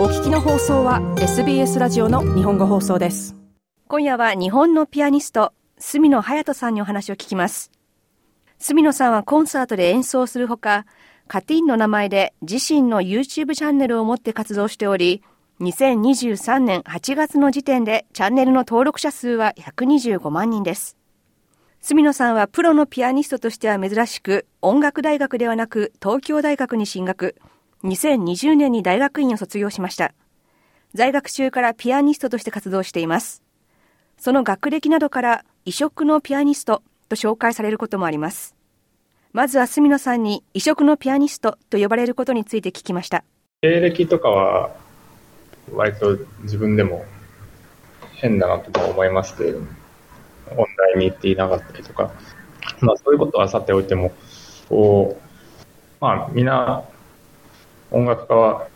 お聞きの放送は SBS ラジオの日本語放送です。今夜は日本のピアニスト住野隼人さんにお話を聞きます。住野さんはコンサートで演奏するほかカティンの名前で自身の YouTube チャンネルを持って活動しており2023年8月の時点でチャンネルの登録者数は125万人です。住野さんはプロのピアニストとしては珍しく、音楽大学ではなく東京大学に進学、2020年に大学院を卒業しました。在学中からピアニストとして活動しています。その学歴などから異色のピアニストと紹介されることもあります。まずは住野さんに異色のピアニストと呼ばれることについて聞きました。経歴とかは割と自分でも変だなと思いますけれども、本題に行っていなかったりとか、まあそういうことはさておいても、こう、まあみんな音楽家は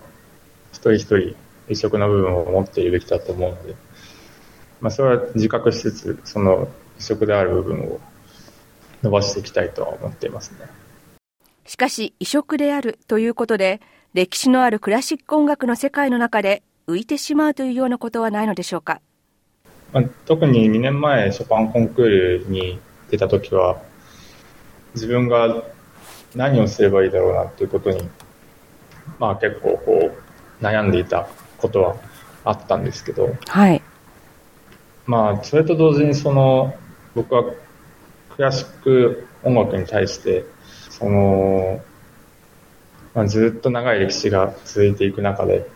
一人一人一色の部分を持っているべきだと思うので、まあそれは自覚しつつ、その一色である部分を伸ばしていきたいとは思っていますね。しかし異色であるということで、歴史のあるクラシック音楽の世界の中で浮いてしまうというようなことはないのでしょうか、まあ、特に2年前ショパンコンクールに出た時は自分が何をすればいいだろうなっていうことに、まあ、結構こう悩んでいたことはあったんですけど、はい、まあそれと同時にその僕はクラシック音楽に対してその、まあ、ずっと長い歴史が続いていく中で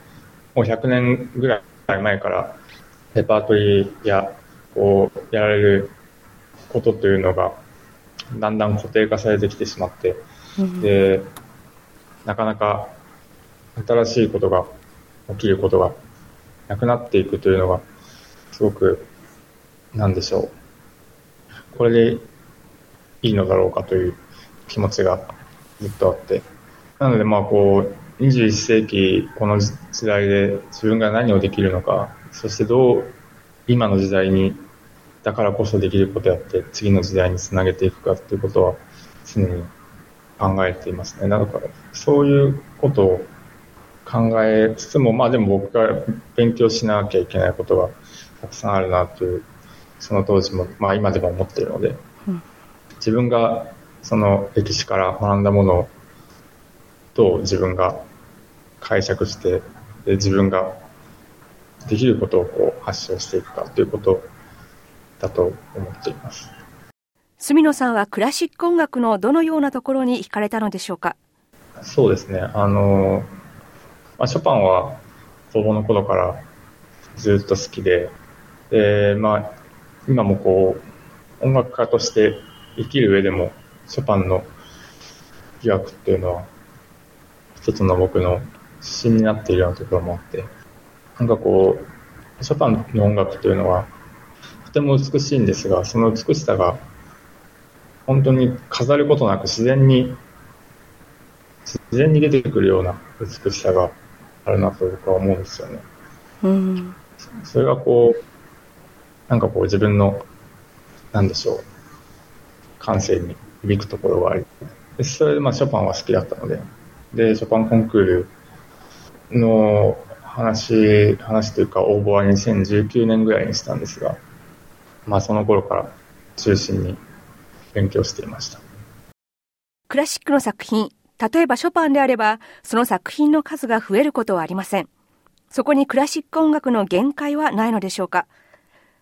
もう100年ぐらい前からレパートリーやこうやられることというのがだんだん固定化されてきてしまって、うん、でなかなか新しいことが起きることがなくなっていくというのがすごくなんでしょうこれでいいのだろうかという気持ちがずっとあってなのでまあこう21世紀この時代で自分が何をできるのか、そしてどう今の時代にだからこそできることやって次の時代につなげていくかっていうことは常に考えていますね。だかそういうことを考えつつも、まあでも僕が勉強しなきゃいけないことがたくさんあるなという、その当時も、まあ今でも思っているので、自分がその歴史から学んだものをどう自分が解釈して、で自分ができることをこう発信していくかということだと思っています。住野さんはクラシック音楽のどのようなところに惹かれたのでしょうか？そうですね。あの、まあ、ショパンは子供の頃からずっと好きで、で、まあ、今もこう、音楽家として生きる上でも、ショパンの疑惑っていうのは、一つの僕の指針になっているようなところもあって、なんかこう、ショパンの音楽というのは、とても美しいんですが、その美しさが、本当に飾ることなく自然に、自然に出てくるような美しさがあるなと僕は思うんですよね。うん、それがこう、なんかこう自分の、なんでしょう、感性に響くところがあり、それでまあショパンは好きだったので、で、ショパンコンクールの話、話というか応募は2019年ぐらいにしたんですが、まあその頃から中心に勉強していました。クラシックの作品、例えばショパンであれば、その作品の数が増えることはありません。そこにクラシック音楽の限界はないのでしょうか。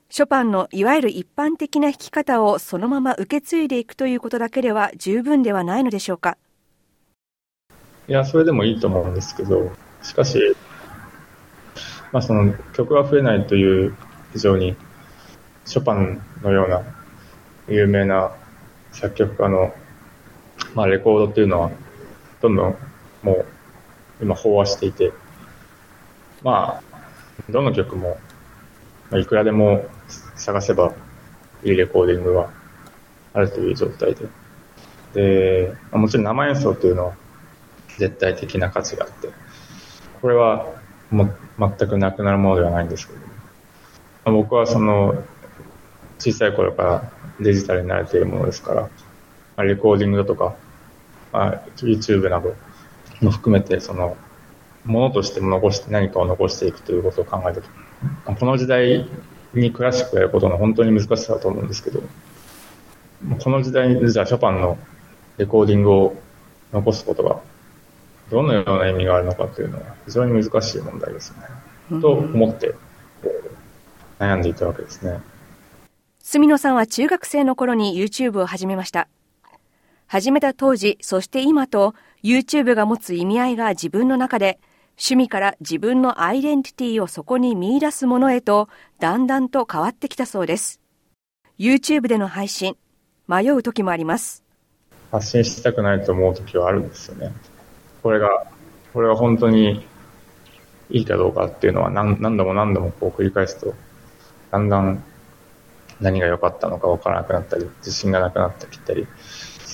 ショパンのいわゆる一般的な弾き方をそのまま受け継いでいくということだけでは十分ではないのでしょうか。いや、それでもいいと思うんですけど、しかし、まあ、その曲が増えないという非常にショパンのような有名な作曲家の、まあ、レコードっていうのはどんどんもう今飽和していて、まあ、どの曲も、まあ、いくらでも探せばいいレコーディングがあるという状態で。で、あもちろん生演奏というのは絶対的な価値があって、これはも全くなくなるものではないんですけど、まあ、僕はその小さい頃からデジタルに慣れているものですから、まあ、レコーディングだとか、まあ、YouTube なども含めてそのものとしても残して何かを残していくということを考えたとき、この時代にクラシックやることの本当に難しさだと思うんですけど、この時代にじゃあショパンのレコーディングを残すことがどのような意味があるのかというのは非常に難しい問題ですね。と思って悩んでいたわけですね。住野さんは中学生の頃に YouTube を始めました。始めた当時、そして今と YouTube が持つ意味合いが自分の中で趣味から自分のアイデンティティをそこに見出すものへとだんだんと変わってきたそうです。YouTube での配信、迷う時もあります。発信したくないと思う時はあるんですよね。これが、これは本当にいいかどうかっていうのは何何度も何度もこう繰り返すと、だんだん何が良かったのか分からなくなったり、自信がなくなってきたり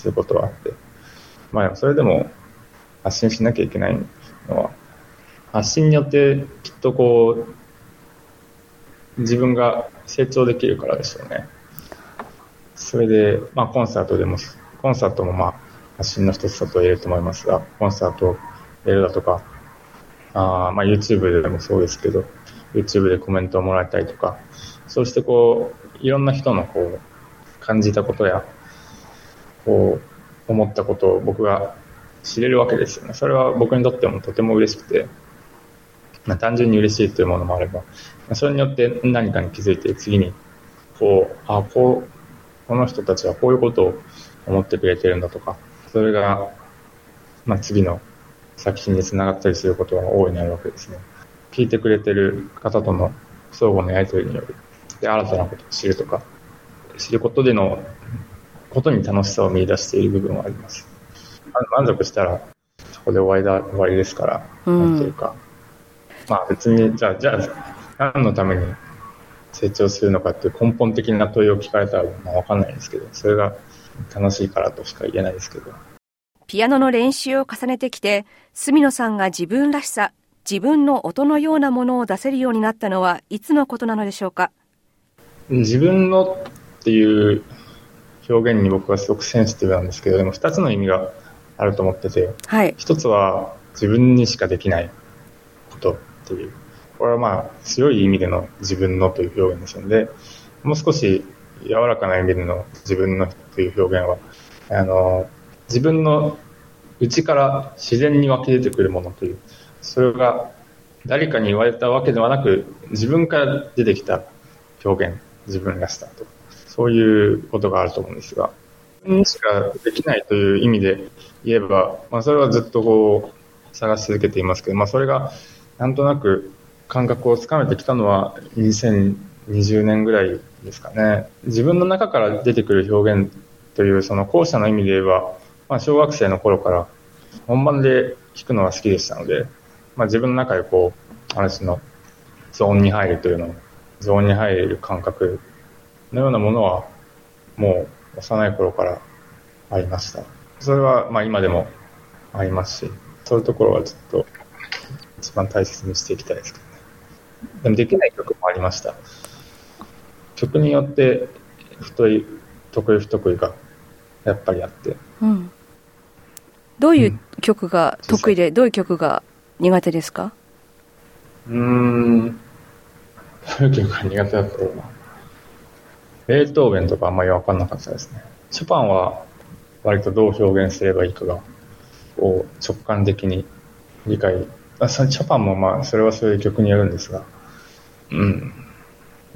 することはあって、まあそれでも発信しなきゃいけないのは、発信によってきっとこう、自分が成長できるからでしょうね。それで、まあコンサートでも、コンサートもまあ発信の一つだと言えると思いますが、コンサートをやるだとか、あまあ YouTube でもそうですけど、YouTube でコメントをもらえたりとか、そうしてこう、いろんな人のこう、感じたことや、こう、思ったことを僕が知れるわけですよね。それは僕にとってもとても嬉しくて、まあ、単純に嬉しいというものもあれば、まあ、それによって何かに気づいて次に、こう、あ、こう、この人たちはこういうことを思ってくれてるんだとか、それが、まあ、次の作品につながったりすることが大いにあるわけですね。聞いてくれてる方との相互のやりとりによる、で、新たなことを知るとか、知ることでの、ことに楽しさを見出している部分はあります。満足したら、そこで終わりだ、終わりですから、うん、なんていうか、まあ別に、じゃあ、じゃあ、何のために成長するのかっていう根本的な問いを聞かれたら、まあわかんないんですけど、それが楽しいからとしか言えないですけど。ピアノの練習を重ねてきて、住野さんが自分らしさ、自分の音のようなものを出せるようになったのはいつのことなのでしょうか？自分のっていう表現に僕はすごくセンシティブなんですけど、でも二つの意味があると思ってて、はい、一つは自分にしかできないことっていう。これはまあ、強い意味での自分のという表現ですので、もう少し柔らかな意味での自分のという表現は、あの、自分の内から自然に湧き出てくるものという、それが誰かに言われたわけではなく、自分から出てきた表現、自分らしさと、そういうことがあると思うんですが、にしかできないという意味で言えば、まあそれはずっとこう、探し続けていますけど、まあそれがなんとなく感覚をつかめてきたのは2020年ぐらいですかね。自分の中から出てくる表現という、その後者の意味で言えば、まあ小学生の頃から本番で弾くのが好きでしたので、まあ自分の中でこう、話のゾーンに入るというのを、ゾーンに入る感覚のようなものは、もう幼い頃からありました。それはまあ今でもありますし、そういうところはずっと一番大切にしていきたいですけどね。でもできない曲もありました。曲によって太い、得意不得意がやっぱりあって。うん。どういう曲が得意で、うん、どういう曲が苦手ですか？うーん。どういう曲が苦手だったろうな。ベートーベンとかあんまりわかんなかったですね。ショパンは割とどう表現すればいいかが、こう直感的に理解。あショパンもまあ、それはそういう曲によるんですが、うん。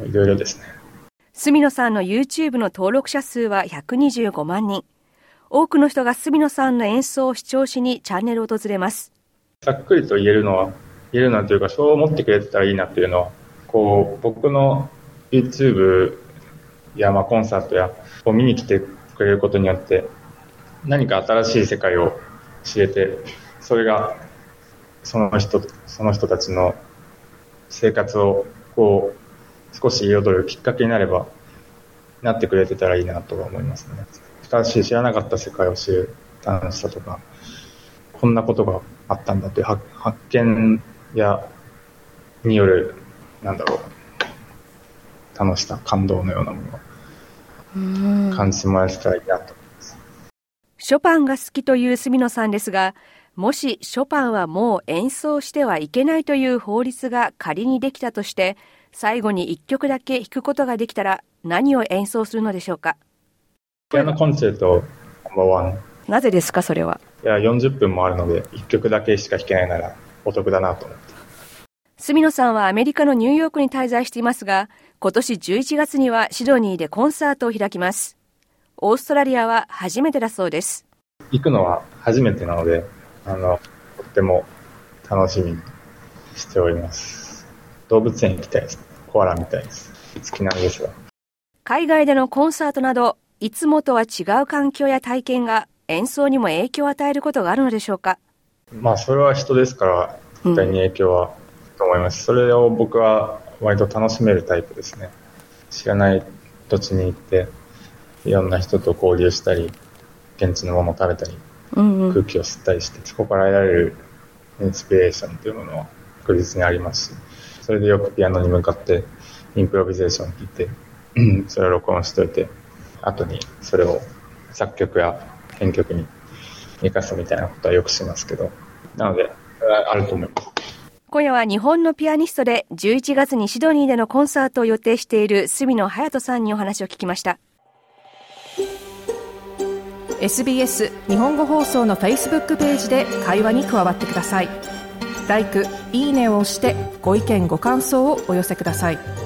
いろいろですね。住野さんの YouTube の登録者数は125万人。多くの人が住野さんの演奏を視聴しにチャンネルを訪れます。ざっくりと言えるのは、言えるのはというか、そう思ってくれてたらいいなっていうのは、こう、僕の YouTube やまあコンサートやを見に来てくれることによって、何か新しい世界を知れて、それがその人、その人たちの生活をこう少し彩るきっかけになれば、なってくれてたらいいなとは思いますね。新しい知らなかった世界を知る楽しさとか、こんなことがあったんだという発見や、による、なんだろう、楽しさ、感動のようなものを感じてもらえたらいいなと思います。ショパンが好きという住野さんですが、もしショパンはもう演奏してはいけないという法律が仮にできたとして、最後に1曲だけ弾くことができたら何を演奏するのでしょうか？ピアノコンチェルトナンバーワン。なぜですか、それは？いや、40分もあるので、1曲だけしか弾けないならお得だなと思って。住野さんはアメリカのニューヨークに滞在していますが、今年11月にはシドニーでコンサートを開きます。オーストラリアは初めてだそうです。行くのは初めてなので、あの、とっても楽しみにしております。動物園行きたいです。コアラみたいです。好きなんですが。海外でのコンサートなど、いつもとは違う環境や体験が演奏にも影響を与えることがあるのでしょうか？まあ、それは人ですから、絶対に影響は、と思います。それを僕は割と楽しめるタイプですね。知らない土地に行って、いろんな人と交流したり、現地のものを食べたり、うんうん、空気を吸ったりして、そこから得られるインスピレーションというものは確実にありますし、それでよくピアノに向かってインプロビゼーションを聞いて、それを録音しといて、後にそれを作曲や編曲に生かすみたいなことはよくしますけど、なので、あると思います。今夜は日本のピアニストで11月にシドニーでのコンサートを予定している住野隼人さんにお話を聞きました。SBS 日本語放送のフェイスブックページで会話に加わってください。l i いいねを押してご意見ご感想をお寄せください。